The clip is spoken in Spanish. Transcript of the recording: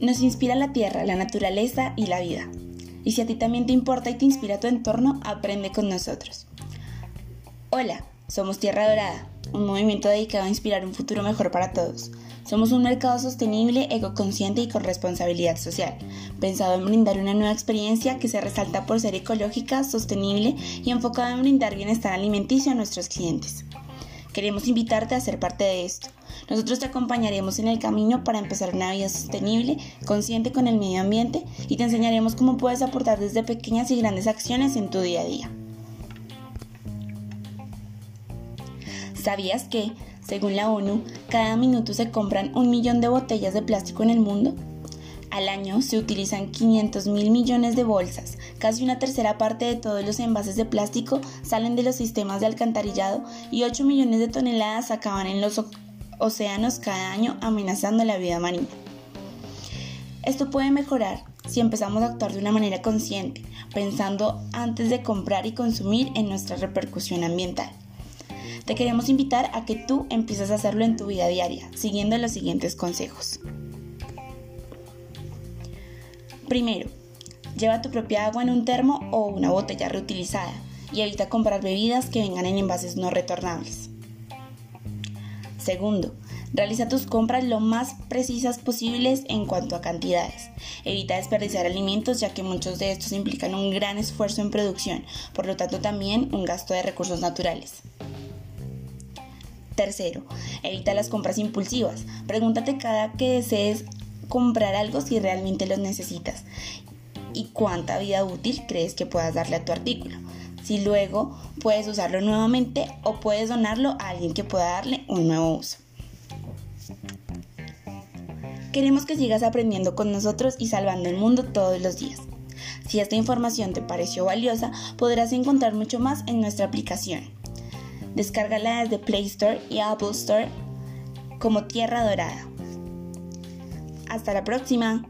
Nos inspira la tierra, la naturaleza y la vida. Y si a ti también te importa y te inspira tu entorno, aprende con nosotros. Hola, somos Tierra Dorada, un movimiento dedicado a inspirar un futuro mejor para todos. Somos un mercado sostenible, ecoconsciente y con responsabilidad social, pensado en brindar una nueva experiencia que se resalta por ser ecológica, sostenible y enfocada en brindar bienestar alimenticio a nuestros clientes. Queremos invitarte a ser parte de esto. Nosotros te acompañaremos en el camino para empezar una vida sostenible, consciente con el medio ambiente y te enseñaremos cómo puedes aportar desde pequeñas y grandes acciones en tu día a día. ¿Sabías que, según la ONU, cada minuto se compran un millón de botellas de plástico en el mundo? Al año se utilizan 500 mil millones de bolsas, casi una tercera parte de todos los envases de plástico salen de los sistemas de alcantarillado y 8 millones de toneladas acaban en los océanos cada año amenazando la vida marina. Esto puede mejorar si empezamos a actuar de una manera consciente, pensando antes de comprar y consumir en nuestra repercusión ambiental. Te queremos invitar a que tú empieces a hacerlo en tu vida diaria, siguiendo los siguientes consejos. Primero, lleva tu propia agua en un termo o una botella reutilizada y evita comprar bebidas que vengan en envases no retornables. Segundo, realiza tus compras lo más precisas posibles en cuanto a cantidades. Evita desperdiciar alimentos ya que muchos de estos implican un gran esfuerzo en producción, por lo tanto también un gasto de recursos naturales. Tercero, evita las compras impulsivas. Pregúntate cada que desees comprar algo si realmente lo necesitas y cuánta vida útil crees que puedas darle a tu artículo. Si luego puedes usarlo nuevamente o puedes donarlo a alguien que pueda darle un nuevo uso. Queremos que sigas aprendiendo con nosotros y salvando el mundo todos los días. Si esta información te pareció valiosa, podrás encontrar mucho más en nuestra aplicación. Descárgala desde Play Store y Apple Store como Tierra Dorada. Hasta la próxima.